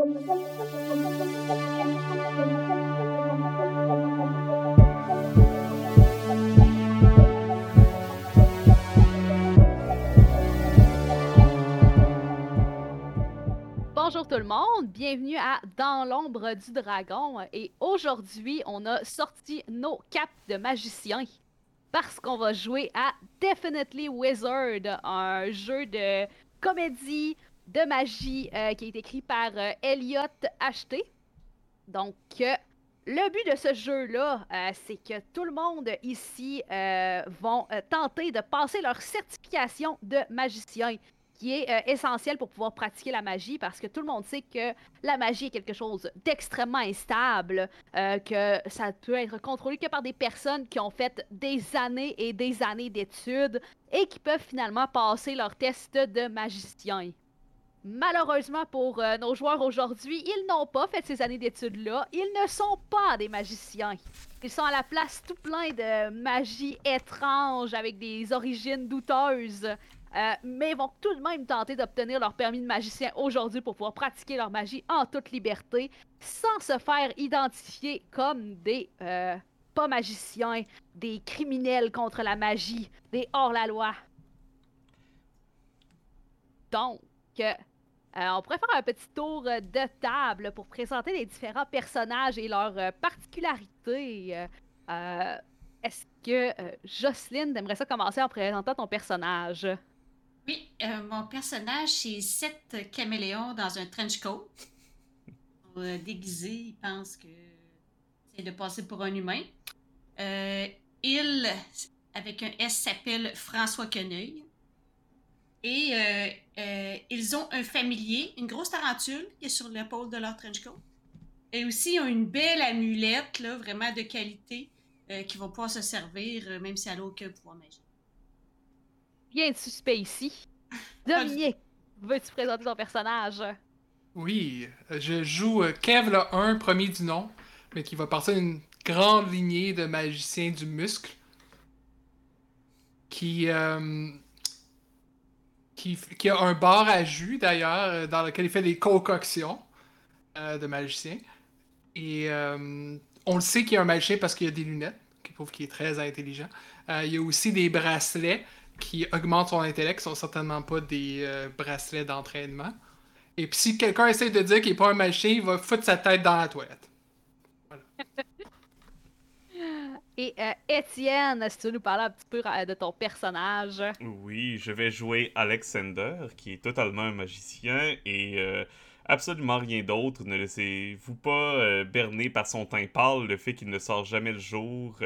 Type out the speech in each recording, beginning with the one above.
Bonjour tout le monde, bienvenue à Dans l'ombre du dragon. Et aujourd'hui, on a sorti nos capes de magiciens parce qu'on va jouer à Definitely Wizard, un jeu de comédie, de magie euh, qui est écrit par euh, Elliot H.T. Donc, euh, le but de ce jeu-là, euh, c'est que tout le monde ici vont tenter de passer leur certification de magicien, qui est essentiel pour pouvoir pratiquer la magie, parce que tout le monde sait que la magie est quelque chose d'extrêmement instable, que ça peut être contrôlé que par des personnes qui ont fait des années et des années d'études et qui peuvent finalement passer leur test de magicien. Malheureusement pour euh, nos joueurs aujourd'hui, ils n'ont pas fait ces années d'études-là. Ils ne sont pas des magiciens. Ils sont à la place tout plein de magie étrange avec des origines douteuses. Euh, mais ils vont tout de même tenter d'obtenir leur permis de magicien aujourd'hui pour pouvoir pratiquer leur magie en toute liberté, sans se faire identifier comme des euh, pas magiciens, des criminels contre la magie, des hors-la-loi. Donc, euh, on pourrait faire un petit tour euh, de table pour présenter les différents personnages et leurs euh, particularités. Est-ce que Jocelyne aimerait ça commencer en présentant ton personnage? Oui, mon personnage, c'est sept caméléons dans un trench coat. Déguisé, il pense que c'est de passer pour un humain. Il, avec un S, s'appelle François Queneuil. Et euh, euh, ils ont un familier, une grosse tarentule qui est sur l'épaule de leur trench coat. Et aussi, ils ont une belle amulette, là, vraiment de qualité, euh, qui va pouvoir se servir, euh, même si elle n'a aucun pouvoir magique. Bien de suspect ici? Dominique, veux-tu présenter ton personnage? Oui, je joue Kev le 1, premier du nom, mais qui va partir d'une grande lignée de magiciens du muscle. Qui, euh, qui, a un bar à jus d'ailleurs, euh, dans lequel il fait des concoctions euh, de magiciens. Et euh, on le sait qu'il a un magicien parce qu'il a des lunettes, qui prouve qu'il est très intelligent. Il y a aussi des bracelets qui augmentent son intellect, qui sont certainement pas des bracelets d'entraînement. Et puis si quelqu'un essaie de dire qu'il n'est pas un magicien, il va foutre sa tête dans la toilette. Et euh, Étienne, si tu veux nous parler un petit peu euh, de ton personnage? Oui, je vais jouer Alexander, qui est totalement un magicien et euh, absolument rien d'autre. Ne laissez-vous pas euh, berner par son teint pâle, le fait qu'il ne sort jamais le jour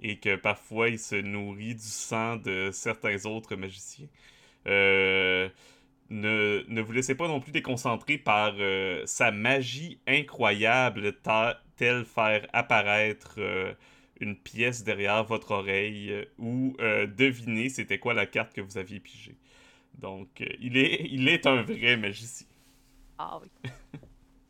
et que parfois il se nourrit du sang de certains autres magiciens. Ne, ne vous laissez pas non plus déconcentrer par sa magie incroyable, telle faire apparaître une pièce derrière votre oreille euh, ou euh, deviner c'était quoi la carte que vous aviez pigée. Donc, euh, il, est, il est un vrai magicien. Ah oui.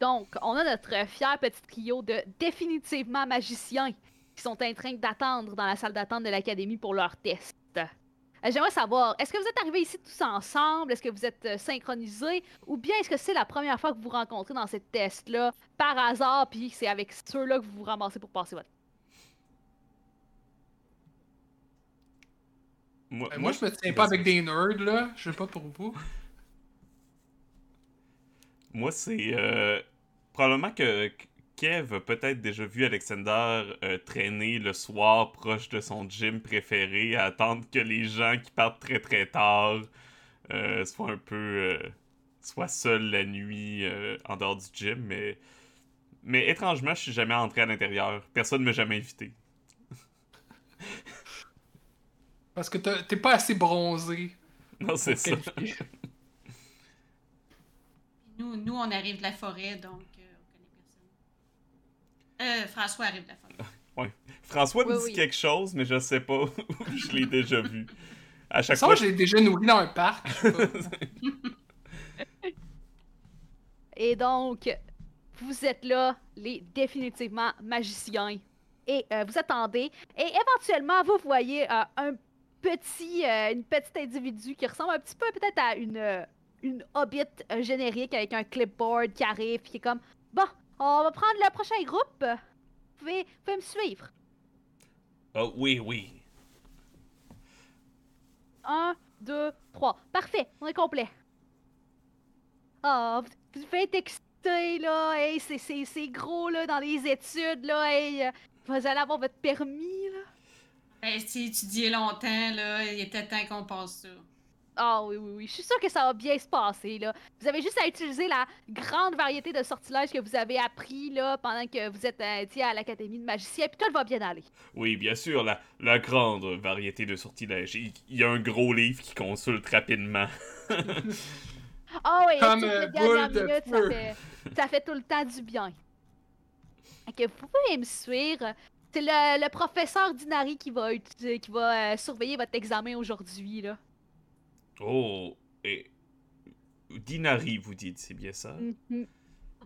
Donc, on a notre fier petit trio de définitivement magiciens qui sont en train d'attendre dans la salle d'attente de l'académie pour leur test. Euh, J'aimerais savoir, est-ce que vous êtes arrivés ici tous ensemble? Est-ce que vous êtes synchronisés? Ou bien est-ce que c'est la première fois que vous vous rencontrez dans cette test-là, par hasard, puis c'est avec ceux-là que vous vous ramassez pour passer votre... Moi, Euh, moi, je me tiens pas avec des nerds, là. Je sais pas pour vous. Moi, c'est euh, probablement que Kev a peut-être déjà vu Alexander euh, traîner le soir proche de son gym préféré à attendre que les gens qui partent très très tard euh, soient un peu soient seuls la nuit en dehors du gym, mais mais étrangement, je suis jamais entré à l'intérieur. Personne m'a jamais invité. Parce que t'as- t'es pas assez bronzé. Non, c'est ça. Nous, nous, on arrive de la forêt, donc euh, on connaît personne. Euh, François arrive de la forêt. François me dit oui. quelque chose, mais je sais pas où je l'ai déjà vu. À chaque Ça, fois, je l'ai déjà nourri dans un parc. je sais pas. Et donc, vous êtes là, les définitivement magiciens. Et euh, vous attendez. Et éventuellement, vous voyez euh, un petit, euh, une petite individu qui ressemble un petit peu peut-être à une, euh, une hobbit générique avec un clipboard qui arrive, puis qui est comme Bon, on va prendre le prochain groupe. Vous pouvez, vous pouvez me suivre. Oh, oui, oui. Un, deux, trois. Parfait, on est complet. Ah, vous, vous faites exciter, là. Hey, c'est- gros, là, dans les études, là. Hey, vous allez avoir votre permis, là. Ben, si étudié longtemps, là, il était temps qu'on passe ça. Ah oui, oui, oui. Je suis sûre que ça va bien se passer, là. Vous avez juste à utiliser la grande variété de sortilèges que vous avez appris, là, pendant que vous êtes euh, à l'Académie de magicien, puis tout va bien aller. Oui, bien sûr, la, la grande variété de sortilèges. Il, il y a un gros livre qui consulte rapidement. Ah oui, Comme, euh, les dernières boule de minutes, ça fait, ça fait tout le temps du bien. Que vous pouvez me suivre. C'est le, le professeur Dinari qui va, utiliser- qui va euh, surveiller votre examen aujourd'hui, là. Oh, et... Dinari, vous dites, c'est bien ça? Mhm.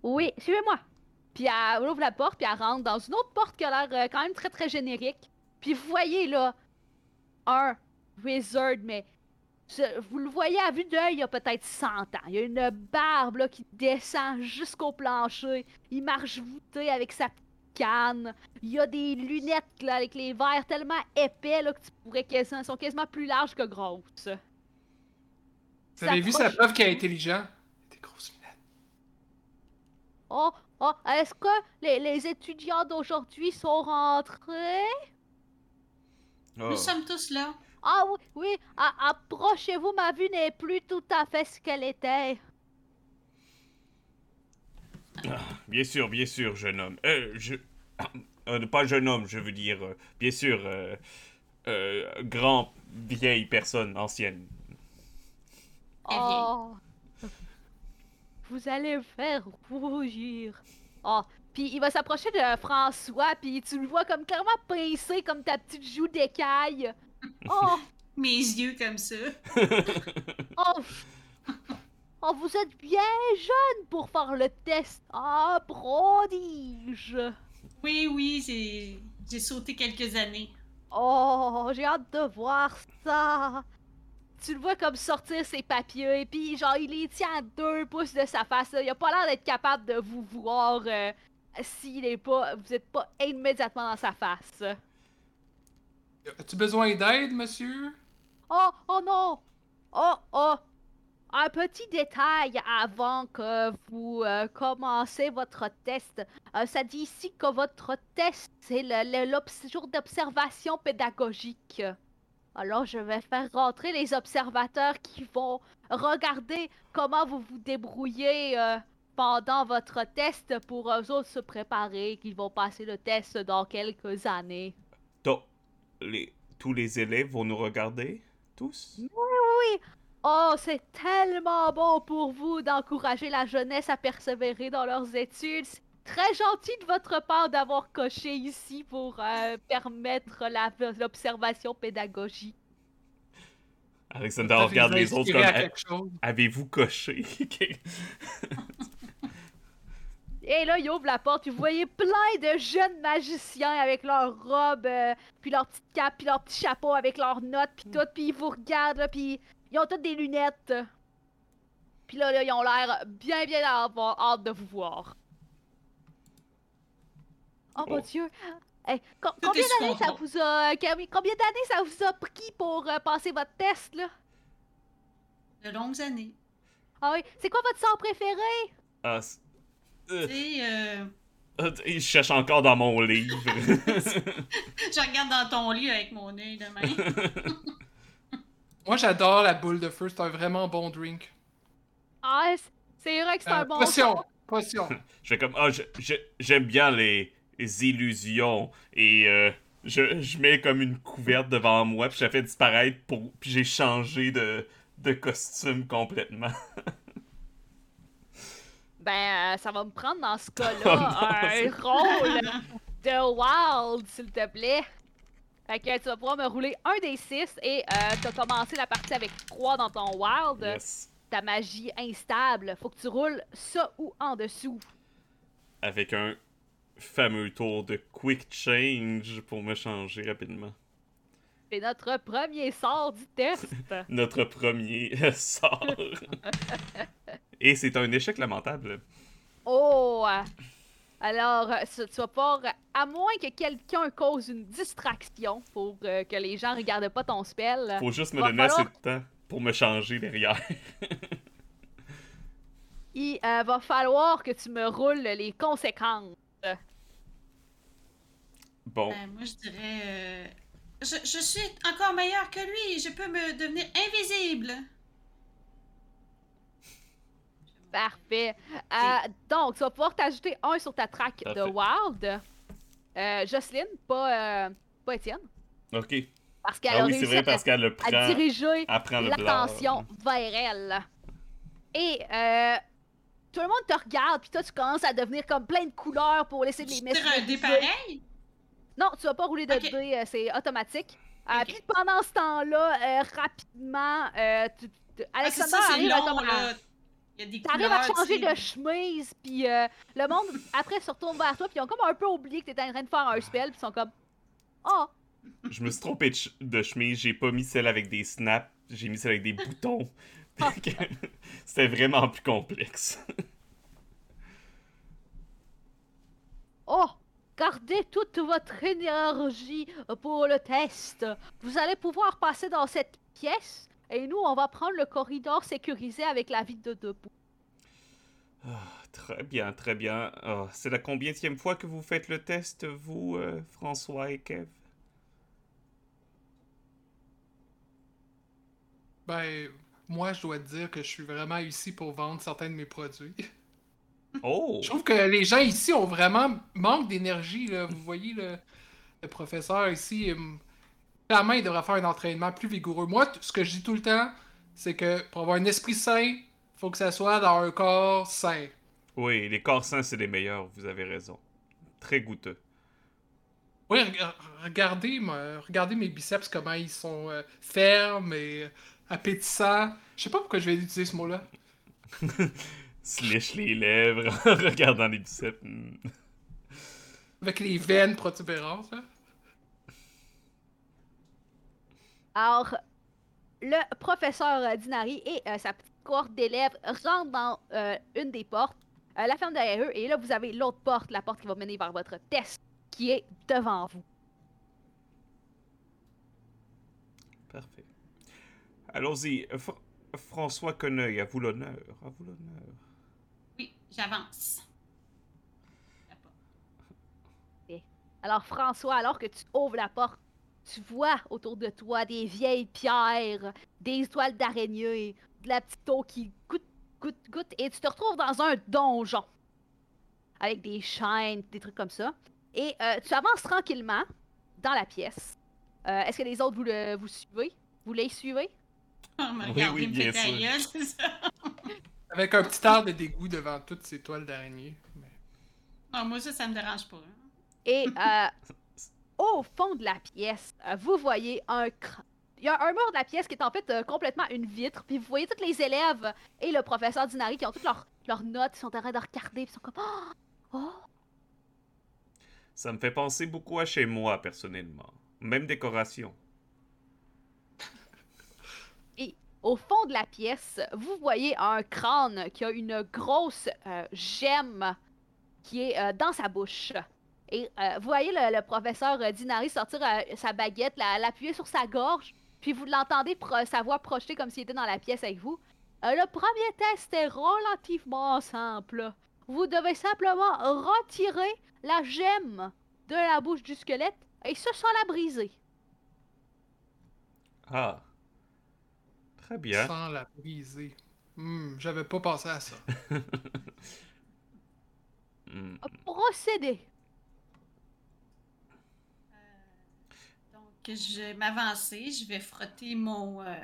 Oui, suivez-moi. Puis elle ouvre la porte, puis elle rentre dans une autre porte qui a l'air euh, quand même très très générique. Puis vous voyez là un wizard, mais vous le voyez à vue d'œil, il y a peut-être 100 ans. Il y a une barbe là, qui descend jusqu'au plancher. Il marche voûté avec sa canne. Il y a des lunettes là, avec les verres tellement épais là, que tu pourrais quasiment, sont quasiment plus larges que grosses. Vous avez vu sa preuve qu'il est intelligent? Des grosses lunettes. Oh, oh, est-ce que les, les étudiants d'aujourd'hui sont rentrés? Oh. Nous sommes tous là. Ah oui, oui, approchez-vous, ma vue n'est plus tout à fait ce qu'elle était. Bien sûr, bien sûr, jeune homme. Euh, je... Euh, pas jeune homme, je veux dire. euh, bien sûr, euh, euh, grand, vieille personne, ancienne. Oh, vous allez me faire rougir. Oh, puis il va s'approcher de François, puis tu le vois comme clairement pincé comme ta petite joue d'écaille. Oh, Mes yeux comme ça. oh, oh, vous êtes bien jeune pour faire le test. Ah, prodige. Oui, oui, j'ai j'ai sauté quelques années. Oh, j'ai hâte de voir ça. Tu le vois comme sortir ses papiers, puis genre il les tient à deux pouces de sa face. là. Il a pas l'air d'être capable de vous voir euh, s'il est pas, vous êtes pas immédiatement dans sa face. As-tu besoin d'aide, monsieur? Oh, oh non! Oh, oh! Un petit détail avant que vous euh, commencez votre test. Euh, ça dit ici que votre test, c'est le, jour d'observation pédagogique. Alors, je vais faire rentrer les observateurs qui vont regarder comment vous vous débrouillez euh, pendant votre test pour eux autres se préparer, qu'ils vont passer le test dans quelques années. Donc, les... tous les élèves vont nous regarder? Tous? Oh, c'est tellement bon pour vous d'encourager la jeunesse à persévérer dans leurs études. C'est très gentil de votre part d'avoir coché ici pour euh, permettre l'observation pédagogique. Alexander Ça regarde les autres comme... à quelque chose? Avez-vous coché? Et là, il ouvre la porte, puis vous voyez plein de jeunes magiciens avec leurs robes, euh, puis leurs petites capes, puis leurs petits chapeaux avec leurs notes, puis tout, puis ils vous regardent, là, puis ils ont toutes des lunettes. Puis là, là, ils ont l'air bien, bien avoir hâte de vous voir. Oh, mon Oh. dieu! Co- Tout combien d'années ça vous a... com- Combien d'années ça vous a pris pour euh, passer votre test, là? De longues années. Ah oui, c'est quoi votre sort préféré? Ah, c- euh, Tu sais, euh, euh, je cherche encore dans mon livre. je regarde dans ton lit avec mon œil de main. Moi, j'adore la boule de feu. C'est un vraiment bon drink. Ah, c'est vrai que c'est Euh, un bon potion! Potion! je fais comme, ah, j'aime bien les, les illusions. Et euh, je, je mets comme une couverte devant moi, puis je la fais disparaître, pour, puis j'ai changé de, de costume complètement. Ben, euh, ça va me prendre dans ce cas-là Oh un rôle de Wild, s'il te plaît. Fait que tu vas pouvoir me rouler un des six et euh, t'as commencé la partie avec 3 dans ton Wild. Yes. Ta magie instable. Faut que tu roules ça ou en dessous. Avec un fameux tour de quick change pour me changer rapidement. C'est notre premier sort du test. Notre premier sort. Et c'est un échec lamentable. Oh! Alors, euh, tu vas pouvoir, à moins que quelqu'un cause une distraction pour euh, que les gens regardent pas ton spell, Faut juste me Va donner assez falloir- de temps pour me changer derrière. il euh, va falloir que tu me roules les conséquences. Bon, Ben, moi, je dirais. euh, Je, je suis encore meilleur que lui. Je peux me devenir invisible. Parfait. Euh, donc, tu vas pouvoir t'ajouter un sur ta track de. Wild. Euh, Jocelyne, pas, euh, pas Étienne. ok. Parce qu'elle Ah a oui, réussi vrai à, parce qu'elle le à prend. diriger l'attention vers elle. Et euh, tout le monde te regarde, puis toi, tu commences à devenir comme plein de couleurs pour laisser les messages. tire un dé pareil? Non, tu vas pas rouler de Ok. dés, euh, c'est automatique. Euh. Puis pendant ce temps-là, euh, rapidement, euh, tu, tu- Ah, ça, arrive long, à- T'arrives à changer de chemise, puis euh, le monde après se retourne vers toi, puis ils ont comme un peu oublié que t'étais en train de faire un spell, puis ils sont comme Oh, Je me suis trompé de, ch- de chemise, j'ai pas mis celle avec des snaps, j'ai mis celle avec des boutons. Ah. C'était vraiment plus complexe. oh, gardez toute votre énergie pour le test. Vous allez pouvoir passer dans cette pièce, et nous, on va prendre le corridor sécurisé avec la vie de debout. Ah, très bien, très bien. Ah, c'est la combienième fois que vous faites le test, vous, euh, François et Kev? Ben, moi, je dois te dire que je suis vraiment ici pour vendre certains de mes produits. Oh! Je trouve que les gens ici ont vraiment manque d'énergie. là. Vous voyez, le, le professeur ici, hum, clairement, il devrait faire un entraînement plus vigoureux. Moi, ce que je dis tout le temps, c'est que pour avoir un esprit sain, faut que ça soit dans un corps sain. Oui, les corps sains, c'est les meilleurs, vous avez raison. Très goûteux. Oui, reg- regardez, regardez mes biceps, comment ils sont euh, fermes et appétissants. Je sais pas pourquoi je vais utiliser ce mot-là. Se lèche les lèvres en regardant les biceps. Hmm. Avec les veines protubérantes. là. Alors, le professeur euh, Dinari et euh, sa petite cohorte d'élèves rentrent dans euh, une des portes. Euh, la ferme derrière eux, et là, vous avez l'autre porte, la porte qui va mener vers votre test, qui est devant vous. Parfait. Allons-y. Fr- François Conneuil, à vous l'honneur. À vous l'honneur. Oui, j'avance. Alors, François, alors que tu ouvres la porte, tu vois autour de toi des vieilles pierres, des étoiles d'araignée, de la petite eau qui goûte, goûte, goûte, et tu te retrouves dans un donjon avec des chaînes, des trucs comme ça. Et euh, tu avances tranquillement dans la pièce. Euh, Est-ce que les autres vous, le, vous suivez? Vous les suivez? M'a Oui, oui, bien sûr. ça. Avec un petit air de dégoût devant toutes ces toiles d'araignée. Mais- Non, moi, ça, ça me dérange pas. hein. Et euh, au fond de la pièce, euh, vous voyez un cr- Il y a un mur de la pièce qui est en fait euh, complètement une vitre, puis vous voyez tous les élèves et le professeur Dinari qui ont toutes leurs, leurs notes, ils sont en train de regarder, puis ils sont comme Oh! Oh! Ça me fait penser beaucoup à chez moi, personnellement. Même décoration. Au fond de la pièce, vous voyez un crâne qui a une grosse euh, gemme qui est euh, dans sa bouche. Et euh, vous voyez le, le professeur euh, Dinari sortir euh, sa baguette, la- l'appuyer sur sa gorge, puis vous l'entendez sa voix projetée comme s'il était dans la pièce avec vous. Euh, le premier test est relativement simple. Vous devez simplement retirer la gemme de la bouche du squelette et ce sans la briser. Ah. Très bien. Sans la briser. Hmm, J'avais pas pensé à ça. Hmm. Procédez. Donc, je vais m'avancer, je vais frotter mon euh,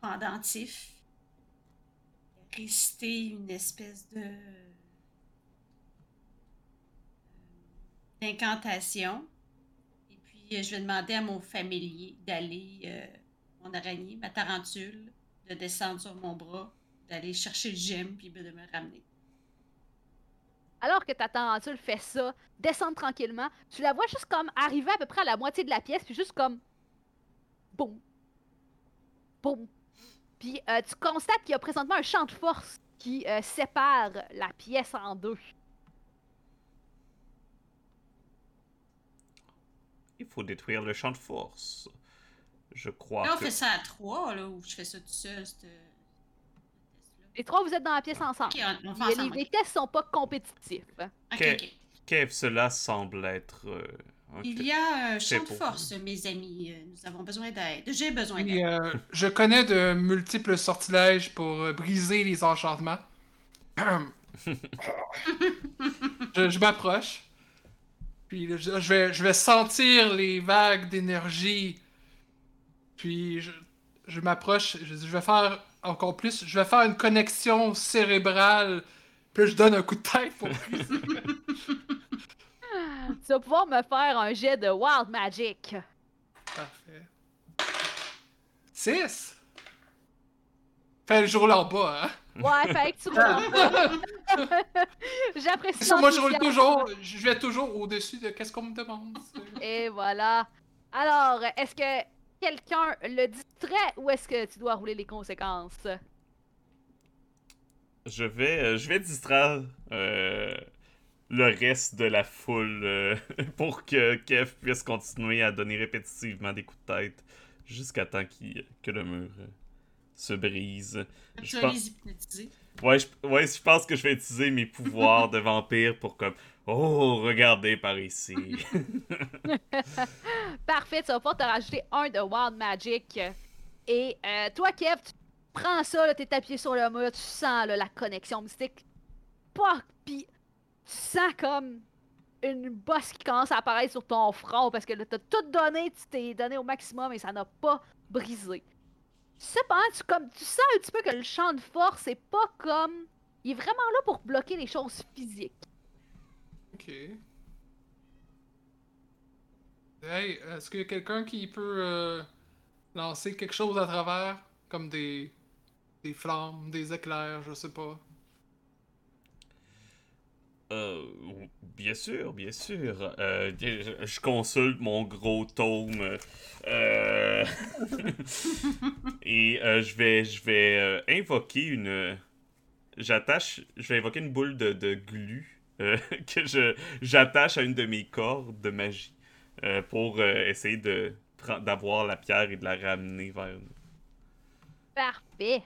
pendentif, réciter une espèce de euh, d'incantation, et puis euh, je vais demander à mon familier d'aller, euh, mon araignée, ma tarentule, de descendre sur mon bras, d'aller chercher le gemme, puis de me ramener. Alors que ta tarentule fait ça, descendre tranquillement, tu la vois juste comme arriver à peu près à la moitié de la pièce, puis juste comme. Boum. Boum. Puis euh, tu constates qu'il y a présentement un champ de force qui euh, sépare la pièce en deux. Il faut détruire le champ de force. Je crois Là, on que... fait ça à trois, là, ou je fais ça tout seul. Les trois, vous êtes dans la pièce ensemble. Ok, on, on fait Les, ensemble. les tests sont pas compétitifs. Ok, Que- ok. Kev, cela semble être... euh, Il y a un C'est champ de force, mes amis. Euh, Nous avons besoin d'aide. J'ai besoin d'aide. euh, je connais de multiples sortilèges pour euh, briser les enchantements. je je m'approche. Puis là, je, je vais, je vais sentir les vagues d'énergie. Puis je, je m'approche. Je, je vais faire encore plus. Je vais faire une connexion cérébrale. Puis je donne un coup de tête pour. Tu vas pouvoir me faire un jet de Wild Magic. Parfait. 6! Fait le jour là en bas, hein? Ouais, fait que tu roules. J'apprécie Ça, moi, je roule toujours, je vais toujours au-dessus de qu'est-ce qu'on me demande. Et voilà. Alors, est-ce que quelqu'un le distrait ou est-ce que tu dois rouler les conséquences? Je vais, euh, je vais distraire euh, le reste de la foule euh, pour que Kev puisse continuer à donner répétitivement des coups de tête jusqu'à temps qu'il- que le mur euh, se brise. Tu je vas pense- les hypnotiser. Ouais, je, ouais, je pense que je vais utiliser mes pouvoirs de vampire pour comme Oh, regardez par ici. Parfait, tu vas pouvoir te rajouter un de Wild Magic. Et euh, toi, Kev, tu prends ça, t'es appuyé sur le mur, tu sens la connexion mystique. Pas, pis tu sens comme une bosse qui commence à apparaître sur ton front parce que là, t'as tout donné, tu t'es donné au maximum et ça n'a pas brisé. Cependant, tu, comme, tu sens un petit peu que le champ de force est pas comme. Il est vraiment là pour bloquer les choses physiques. Ok. Hey, est-ce qu'il y a quelqu'un qui peut euh, lancer quelque chose à travers? Comme des, des flammes, des éclairs, je sais pas? Euh, bien sûr, bien sûr. Euh, je, consulte mon gros tome. et je vais, je vais invoquer une. J'attache. Je vais invoquer une boule de, de glu euh, que je j'attache à une de mes cordes de magie euh, pour euh, essayer de d'avoir la pierre et de la ramener vers nous. Parfait.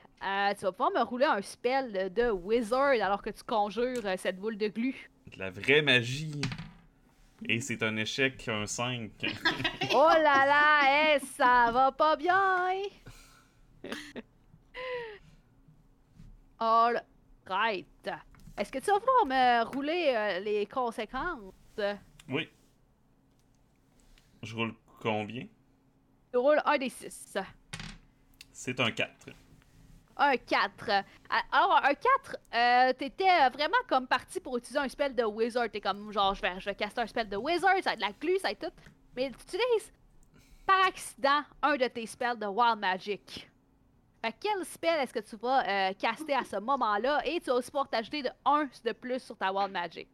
Tu vas pouvoir me rouler un spell de, wizard alors que tu conjures cette boule de glu. De la vraie magie. Et c'est un échec, un 5. Oh là là, eh, ça va pas bien. All right. Est-ce que tu vas vouloir me rouler euh, les conséquences? oui. Je roule combien? Tu roules un des six. C'est un 4. Un 4. Alors, un 4, euh, t'étais vraiment comme parti pour utiliser un spell de wizard. T'es comme, genre, je vais, je vais caster un spell de wizard, ça être de la glu, ça être tout. Mais tu utilises par accident un de tes spells de wild magic. Fait quel spell est-ce que tu vas euh, caster à ce moment-là? Et tu vas aussi pouvoir t'ajouter de 1 de plus sur ta wild magic.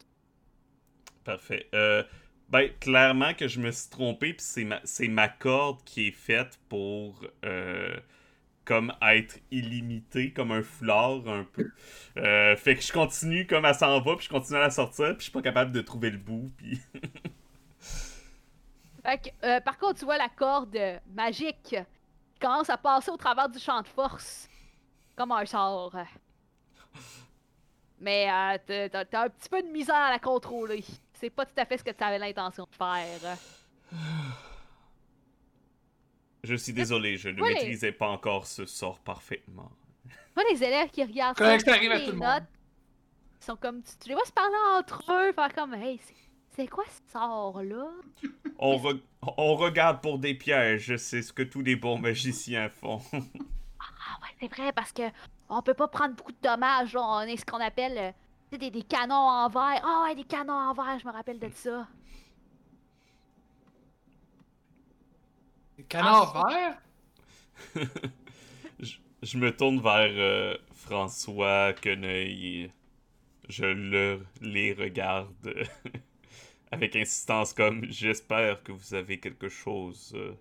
Parfait. Euh, ben, clairement que je me suis trompé, puis c'est ma, ma corde qui est faite pour euh, comme être illimitée, comme un foulard un peu. Fait que je continue comme elle s'en va, puis je continue à la sortir, puis je suis pas capable de trouver le bout, puis... Fait que, par contre, tu vois la corde magique commence à passer au travers du champ de force. Comme un sort. Mais euh, t'as- un petit peu de misère à la contrôler. C'est pas tout à fait ce que tu avais l'intention de faire. Je suis désolé, je ne Oui. maîtrisais pas encore ce sort parfaitement. Moi, les élèves qui regardent ça, les notes, monde. ils sont comme, tu, tu les vois se parler entre eux, faire comme, hey, c'est- c'est quoi ce sort-là? On, re- on regarde pour des pièges, c'est ce que tous les bons magiciens font. Ah ouais, c'est vrai, parce que on peut pas prendre beaucoup de dommages, là. on est ce qu'on appelle euh, des, des canons en verre. Ah ouais, des canons en verre, je me rappelle de ça. Des canards verts? je, je me tourne vers euh, François Queneuil et je le, les regarde avec insistance comme j'espère que vous avez quelque chose. euh.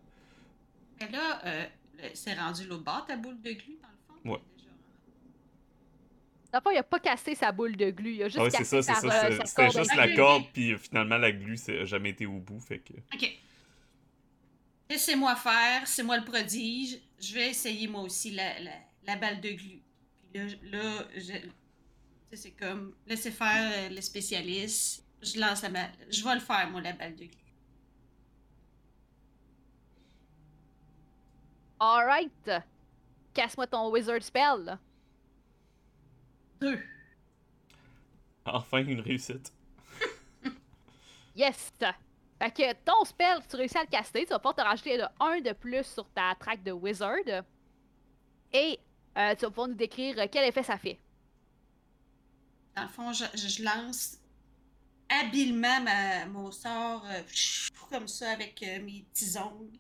Mais là, euh, c'est rendu l'autre bord, ta boule de glu, dans le fond? Ouais. Dans le fond, il a pas cassé sa boule de glu. Il a juste Ah ouais, c'est cassé ça, c'est sa, ça. euh, C'était corde. juste la corde, puis euh, finalement la glu, ça a jamais été au bout, fait que. OK. Laissez-moi faire, c'est moi le prodige. Je vais essayer moi aussi la, la, la balle de glu. Puis là, je- c'est comme, laissez faire euh, le spécialiste. Je lance la balle. Je vais le faire, moi, la balle de glu. Alright. Casse-moi ton wizard spell. là. Deux. Enfin une réussite. Yes! Fait que ton spell, tu réussis à le caster, tu vas pouvoir te rajouter de 1 de plus sur ta track de wizard. Et euh, tu vas pouvoir nous décrire quel effet ça fait. Dans le fond, je lance habilement ma, mon sort euh, comme ça avec euh, mes petits ongles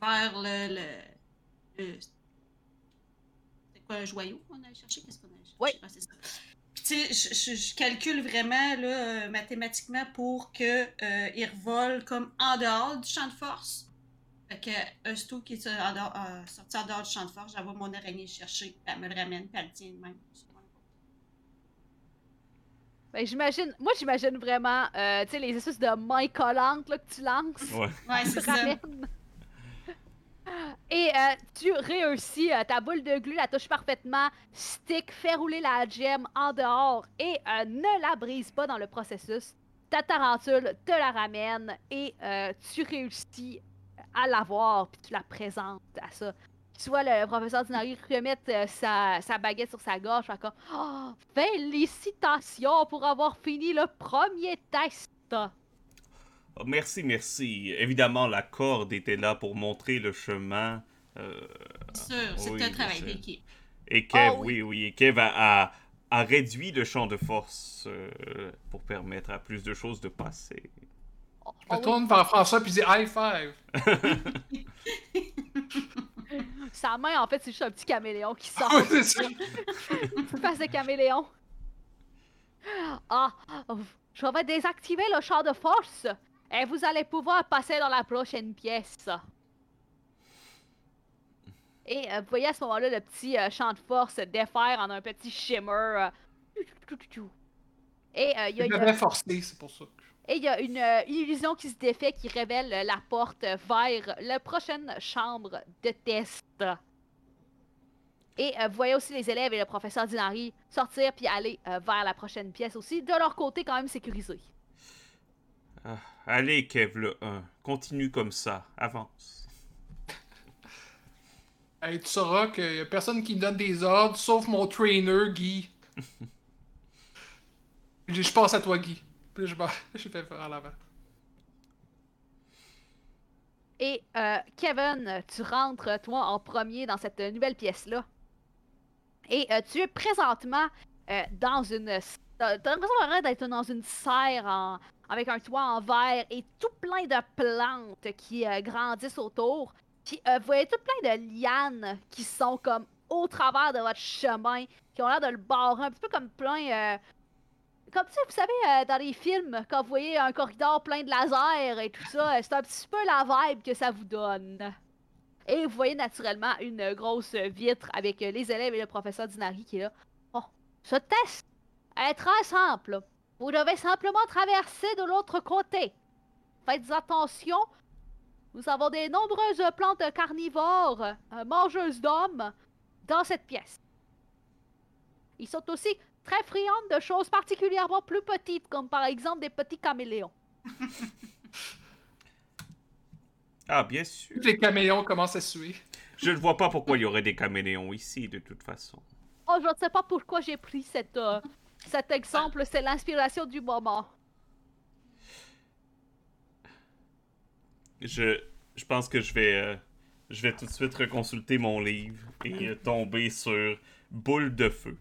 vers le. le, le- c'est quoi un joyau qu'on a cherché? Qu'est-ce qu'on a cherché? Oui. Ah, c'est ça. Puis tu sais, je, je- je calcule vraiment là, euh, mathématiquement pour que euh, il revole comme en dehors du champ de force. Fait que aussitôt qui est en dehors- euh, sorti en dehors du champ de force, j'envoie mon araignée chercher, puis elle me le ramène, puis elle le tient de même. sur mon épaule. Ben, j'imagine, moi j'imagine vraiment, euh, tu sais, les espèces de mains collantes là, que tu lances. Ouais. C'est ça. Et euh, tu réussis, euh, ta boule de glu la touche parfaitement, stick, fait rouler la gemme en dehors et euh, ne la brise pas dans le processus. Ta tarentule te la ramène et euh, tu réussis à l'avoir puis tu la présentes à ça. Tu vois le professeur Dinari remettre euh, sa, sa baguette sur sa gorge, fait comme oh, félicitations pour avoir fini le premier test. Oh, merci, merci. Évidemment, la corde était là pour montrer le chemin. euh, Bien sûr, c'est Oui, un travail d'équipe. Et Kev, Ah oui, oui, et Kev a, a, a réduit le champ de force euh, pour permettre à plus de choses de passer. Oh, Je oui. tourne vers François puis dis high five. Sa main, en fait, c'est juste un petit caméléon qui sort. Ah oui, c'est ça. Une face de caméléon. Ah, je vais désactiver le champ de force et vous allez pouvoir passer dans la prochaine pièce. Et euh, vous voyez à ce moment-là le petit euh, champ de force défaire en un petit shimmer. euh, Et il y a- Je a- forcé, c'est pour ça. Et il y a une, euh, une illusion qui se défait qui révèle euh, la porte vers la prochaine chambre de test. Et euh, vous voyez aussi les élèves et le professeur Dinari sortir puis aller euh, vers la prochaine pièce aussi, de leur côté quand même sécurisé. Ah, allez, Kev, le 1. Continue comme ça. Avance. Hey, tu sauras qu'il y a personne qui me donne des ordres, sauf mon trainer, Guy. je, je passe à toi, Guy. Je, je fais faire à l'avant. Et euh, Kevin, tu rentres toi en premier dans cette nouvelle pièce-là. Et euh, tu es présentement euh, dans une. T'as l'impression d'être dans une serre en- avec un toit en verre et tout plein de plantes qui grandissent autour. Puis vous voyez tout plein de lianes qui sont comme au travers de votre chemin, qui ont l'air de le barrer un petit peu comme plein. Comme ça, vous savez, euh, dans les films, quand vous voyez un corridor plein de lasers et tout ça, euh, c'est un petit peu la vibe que ça vous donne. Et vous voyez naturellement une grosse vitre avec euh, les élèves et le professeur Dinari qui est là. Bon, ce test est très simple. Vous devez simplement traverser de l'autre côté. Faites attention. Nous avons des nombreuses plantes carnivores, mangeuses d'hommes, dans cette pièce. Ils sont aussi très friandes de choses particulièrement plus petites, comme par exemple des petits caméléons. Ah, bien sûr. Les caméléons commencent à suer. Je ne vois pas pourquoi il y aurait des caméléons ici, de toute façon. Oh, je ne sais pas pourquoi j'ai pris cette, euh, cet exemple, c'est l'inspiration du moment. Je, je pense que je vais, euh, je vais tout de suite reconsulter mon livre et euh, tomber sur boule de feu.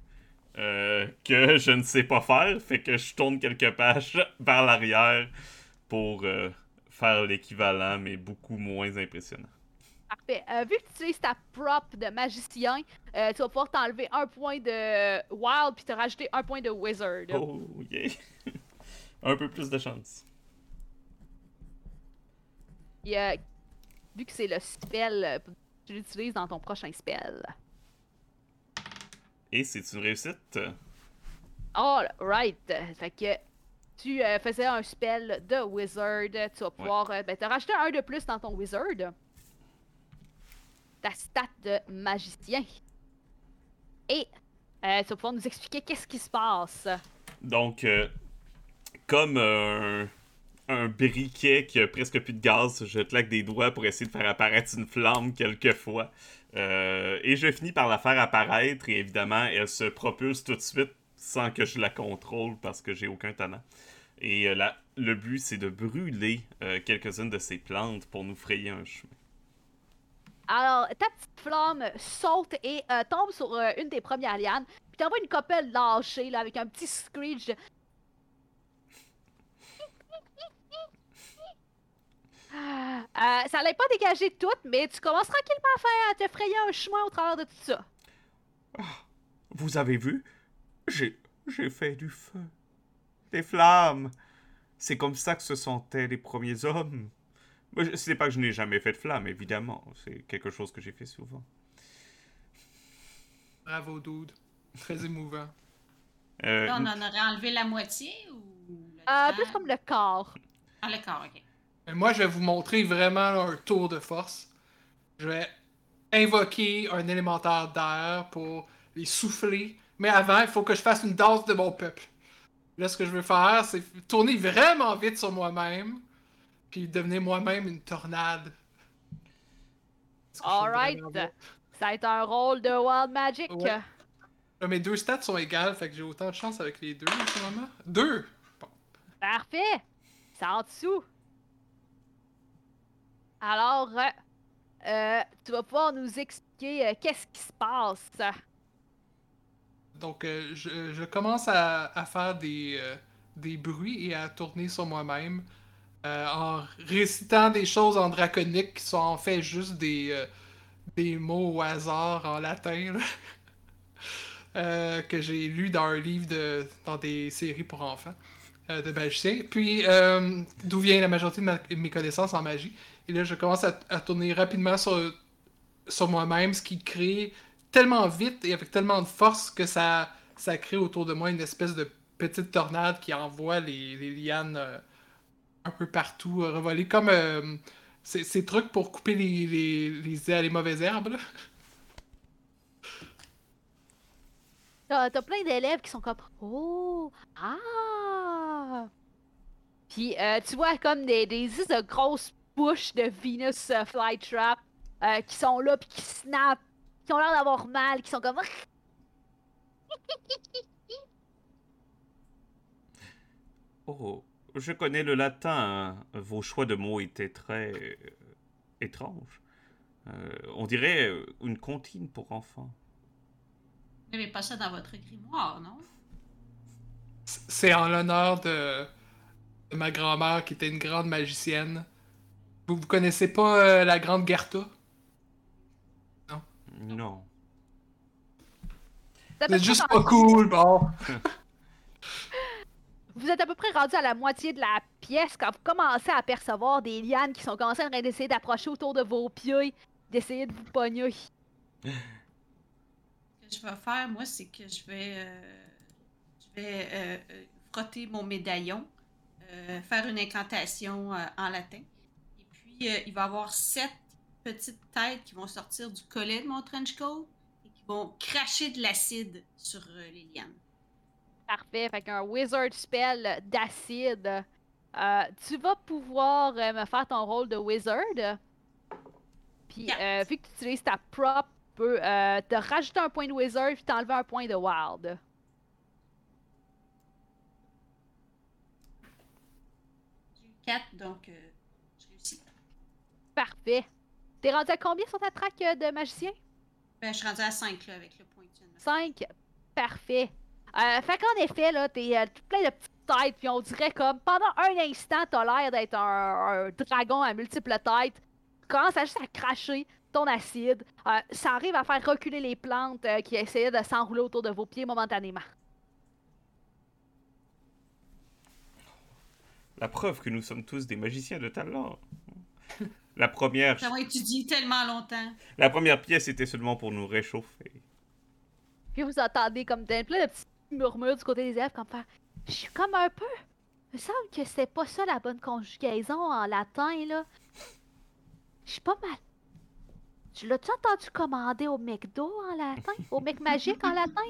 Euh, que je ne sais pas faire, fait que je tourne quelques pages vers l'arrière pour euh, faire l'équivalent, mais beaucoup moins impressionnant. Parfait. Euh, vu que tu utilises ta prop de magicien, euh, tu vas pouvoir t'enlever un point de wild puis te rajouter un point de wizard. Oh, yeah. Un peu plus de chance. Puis, euh, vu que c'est le spell, tu l'utilises dans ton prochain spell. Et c'est une réussite. All right. Fait que tu euh, faisais un spell de wizard, tu vas pouvoir euh, ben, te rajouter un de plus dans ton wizard. Ta stat de magicien. Et euh, tu vas pouvoir nous expliquer qu'est-ce qui se passe. Donc, euh, comme un, un briquet qui a presque plus de gaz, je claque des doigts pour essayer de faire apparaître une flamme quelquefois. Euh, et je finis par la faire apparaître, et évidemment, elle se propulse tout de suite sans que je la contrôle parce que j'ai aucun talent. Et euh, la- le but, c'est de brûler euh, quelques-unes de ces plantes pour nous frayer un chemin. Alors, ta petite flamme saute et tombe sur une des premières lianes, puis t'envoies une copelle lâchée là, avec un petit screech Euh, ça allait pas dégager toutes, mais tu commences tranquillement à faire à te frayer un chemin au travers de tout ça. Vous avez vu? J'ai, j'ai fait du feu. Des flammes. C'est comme ça que se sentaient les premiers hommes. Moi, je- Ce n'est pas que je n'ai jamais fait de flammes, évidemment. C'est quelque chose que j'ai fait souvent. Bravo, dude. Très émouvant. Euh, Là, on en aurait enlevé la moitié ou. le Euh, plus comme le corps. Ah, le corps, ok. Mais moi, je vais vous montrer vraiment un tour de force. Je vais invoquer un élémentaire d'air pour les souffler. Mais avant, il faut que je fasse une danse de mon peuple. Là, ce que je veux faire, c'est tourner vraiment vite sur moi-même. Puis devenir moi-même une tornade. Alright. Ça va être un rôle de Wild Magic. Ouais. Là, mes deux stats sont égales, fait que j'ai autant de chance avec les deux en ce moment. Deux! Parfait. C'est en dessous. Alors, euh, euh, tu vas pouvoir nous expliquer euh, qu'est-ce qui se passe. Donc, je, commence à, faire des, des bruits et à tourner sur moi-même en récitant des choses en draconique qui sont en fait juste des, des mots au hasard en latin que j'ai lu dans un livre de, dans des séries pour enfants de magiciens. Puis, d'où vient la majorité de, ma- de mes connaissances en magie. Et là, je commence à, tourner rapidement sur, sur moi-même, ce qui crée tellement vite et avec tellement de force que ça, ça crée autour de moi une espèce de petite tornade qui envoie les, lianes euh, un peu partout, euh, revoler comme euh, ces, trucs pour couper les, les, les, mauvaises herbes. T'as plein d'élèves qui sont comme Oh! Ah! Puis euh, tu vois comme des, des de grosses bouches de Venus euh, Flytrap euh, qui sont là puis qui snap, qui ont l'air d'avoir mal, qui sont comme Oh, je connais le latin. hein. Vos choix de mots étaient très euh, étranges. Euh, on dirait une comptine pour enfants. Vous n'avez pas ça dans votre grimoire, non? C'est en l'honneur de, de ma grand-mère qui était une grande magicienne. Vous, vous connaissez pas euh, la grande Gerta? Non? Peu C'est juste pas cool, bon. Vous êtes à peu près rendu à la moitié de la pièce quand vous commencez à apercevoir des lianes qui sont commencées à d'essayer d'approcher autour de vos pieds, d'essayer de vous pogner. Ce que je vais faire, moi, c'est que je vais, euh, je vais euh, frotter mon médaillon, euh, faire une incantation euh, en latin. Puis, euh, il va y avoir sept petites têtes qui vont sortir du collet de mon trench coat et qui vont cracher de l'acide sur euh, les lianes. Parfait, fait qu'un wizard spell d'acide. Euh, tu vas pouvoir euh, me faire ton rôle de wizard. Puis, vu que tu utilises ta prop, tu peux te rajouter un point de wizard puis t'enlever un point de wild. J'ai donc. Parfait. T'es rendu à combien sur ta track euh, de magicien? Ben, je suis rendue à 5 là, avec le point que tu viens de me faire. 5. Parfait. Euh, fait qu'en effet, là, t'es euh, plein de petites têtes, puis on dirait comme pendant un instant, t'as l'air d'être un, un dragon à multiples têtes. tu commences à juste à cracher ton acide. Euh, ça arrive à faire reculer les plantes euh, qui essayaient de s'enrouler autour de vos pieds momentanément. La preuve que nous sommes tous des magiciens de talent. La première, Ça va étudier tellement longtemps. la première pièce était seulement pour nous réchauffer. Puis vous entendez comme d'un plein de petits murmures du côté des élèves comme faire Je suis comme un peu. Il me semble que c'est pas ça la bonne conjugaison en latin là. Je suis pas mal. Tu l'as-tu entendu commander au McDo en latin? Au Mec magique en latin?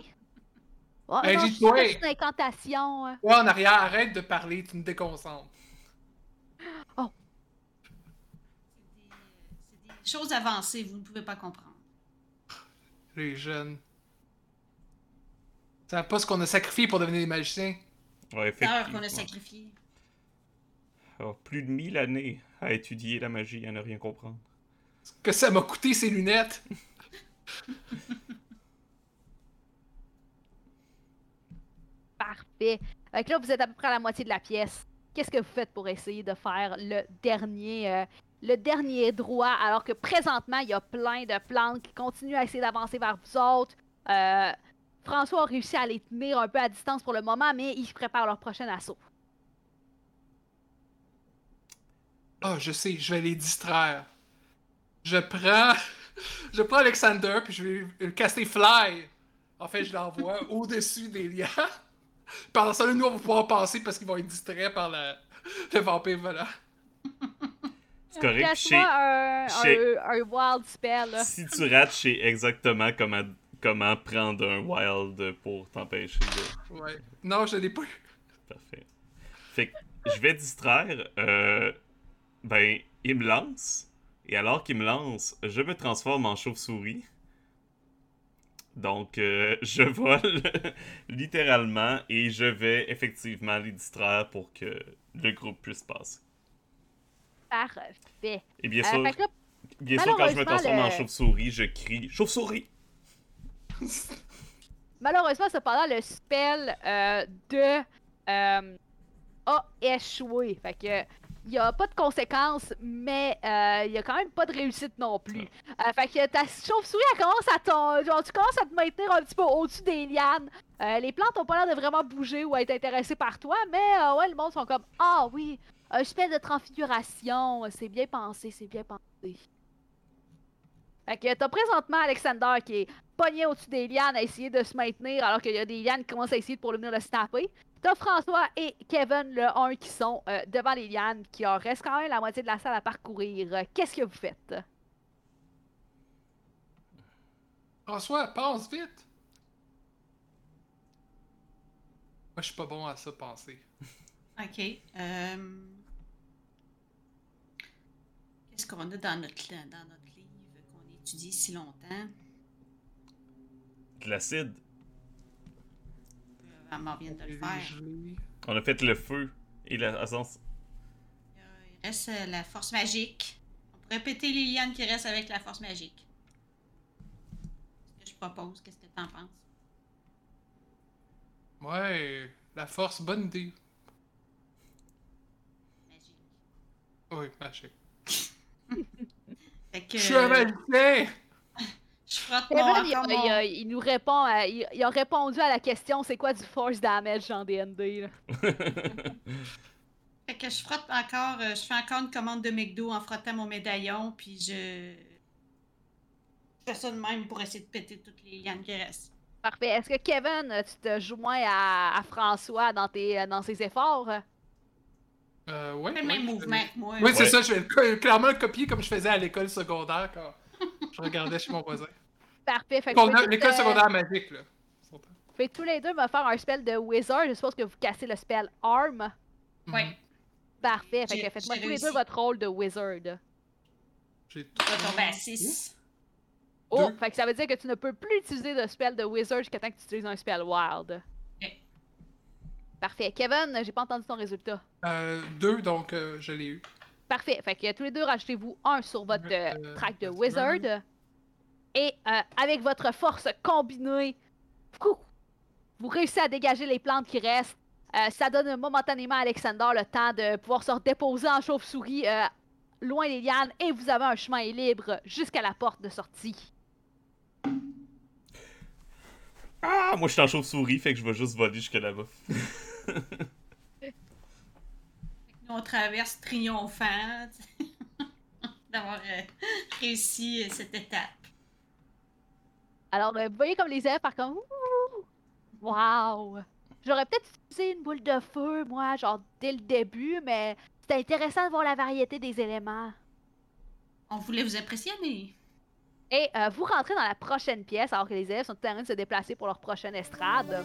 Oh, Ben, non, je une incantation. hein. Ouais, en arrière, arrête de parler, tu me déconcentres. C'est des choses avancées, vous ne pouvez pas comprendre. Les jeunes. Savent pas ce qu'on a sacrifié pour devenir des magiciens. Ouais, C'est l'heure effectivement. qu'on a sacrifié. Alors, plus de mille années à étudier la magie et à ne rien comprendre. Ce que ça m'a coûté ces lunettes. Parfait. Fait que là, vous êtes à peu près à la moitié de la pièce. Qu'est-ce que vous faites pour essayer de faire le dernier, euh, le dernier droit, alors que présentement, il y a plein de plantes qui continuent à essayer d'avancer vers vous autres. Euh, François a réussi à les tenir un peu à distance pour le moment, mais ils préparent leur prochain assaut. Ah, je sais, je vais les distraire. Je prends. Je prends Alexander, puis je vais le caster Fly. En fait, je l'envoie au-dessus des liens. Pendant ça, nous, on va pouvoir passer parce qu'ils vont être distraits par la... le vampire volant. C'est correct. Casse-moi un, chez- un, un wild spell. là. Si tu rates, je sais exactement comment, comment prendre un wild pour t'empêcher de. Ouais. Non, je l'ai pas eu. Parfait. Fait que je vais distraire. Euh, ben, il me lance. Et alors qu'il me lance, je me transforme en chauve-souris. Donc, euh, je vole littéralement et je vais effectivement les distraire pour que le groupe puisse passer. Parfait. Et bien Euh, sûr, là, bien sûr quand je me transforme en chauve-souris, je crie Chauve-souris Malheureusement, cependant, le spell euh, de euh, a échoué. Fait que il y a pas de conséquences, mais il y a quand même pas de réussite non plus. Euh, fait que ta chauve-souris, elle commence à ton, genre, tu commences à te maintenir un petit peu au-dessus des lianes. Les plantes ont pas l'air de vraiment bouger ou être intéressées par toi, mais ouais, le monde sont comme ah oui, un spell de transfiguration, c'est bien pensé, c'est bien pensé. Fait que t'as présentement Alexander qui est pogné au-dessus des lianes à essayer de se maintenir alors qu'il y a des lianes qui commencent à essayer pour venir le snapper. T'as François et Kevin, le 1, qui sont euh, devant les lianes, qui en reste quand même la moitié de la salle à parcourir. Euh, Qu'est-ce que vous faites? François, pense vite. Moi, je suis pas bon à ça, penser. OK. euh, Qu'est-ce qu'on a dans notre, dans notre livre qu'on étudie si longtemps? De l'acide. Euh, Maman vient de le faire. On a fait le feu et la. Euh, Il reste euh, la force magique. On pourrait péter les lianes qui restent avec la force magique. Ce que je propose, qu'est-ce que t'en penses? Ouais, la force, bonne idée. Magique. Oui, magique. Fait que, Je suis un magicien! je frotte Kevin, mon, il, encore il- mon- il- il nous répond, à- il, il a répondu à la question c'est quoi du force damage en D&D. là? Fait que je frotte encore, euh, je fais encore une commande de McDo en frottant mon médaillon, puis je... je fais ça de même pour essayer de péter toutes les lianes qui restent. Parfait. Est-ce que Kevin, euh, tu te joins à, à François dans, tes, euh, dans ses efforts? Euh, ouais. Le ouais, même mouvement que moi. Oui, c'est Ouais. ça, je vais clairement le copier comme je faisais à l'école secondaire quand je regardais chez mon voisin. Parfait. Fait L'école euh, secondaire magique, là. pouvez tous les deux me faire un spell de wizard. Je suppose que vous cassez le spell arm. Ouais. Mhm. Parfait. Fait que faites-moi tous les deux votre rôle de wizard. J'ai Je vais tomber à 6. Oh, Deux. fait que ça veut dire que tu ne peux plus utiliser de spell de wizard jusqu'à temps que tu utilises un spell wild. Parfait. Kevin, j'ai pas entendu ton résultat. Euh, deux, donc euh, je l'ai eu. Parfait. Fait que tous les deux, rajoutez-vous un sur votre euh, Euh, track de wizard. Et avec votre force combinée, vous réussissez à dégager les plantes qui restent. Ça donne momentanément à Alexander le temps de pouvoir se redéposer en chauve-souris loin des lianes et vous avez un chemin libre jusqu'à la porte de sortie. Ah, moi je suis en chauve-souris, fait que je vais juste voler jusque là-bas. Nous, on traverse triomphant d'avoir euh, réussi euh, cette étape. Alors, euh, vous voyez comme les élèves par comme Ouh! Waouh! J'aurais peut-être utilisé une boule de feu, moi, genre dès le début, mais c'était intéressant de voir la variété des éléments. On voulait vous impressionner. Et euh, vous rentrez dans la prochaine pièce alors que les élèves sont en train de se déplacer pour leur prochaine estrade.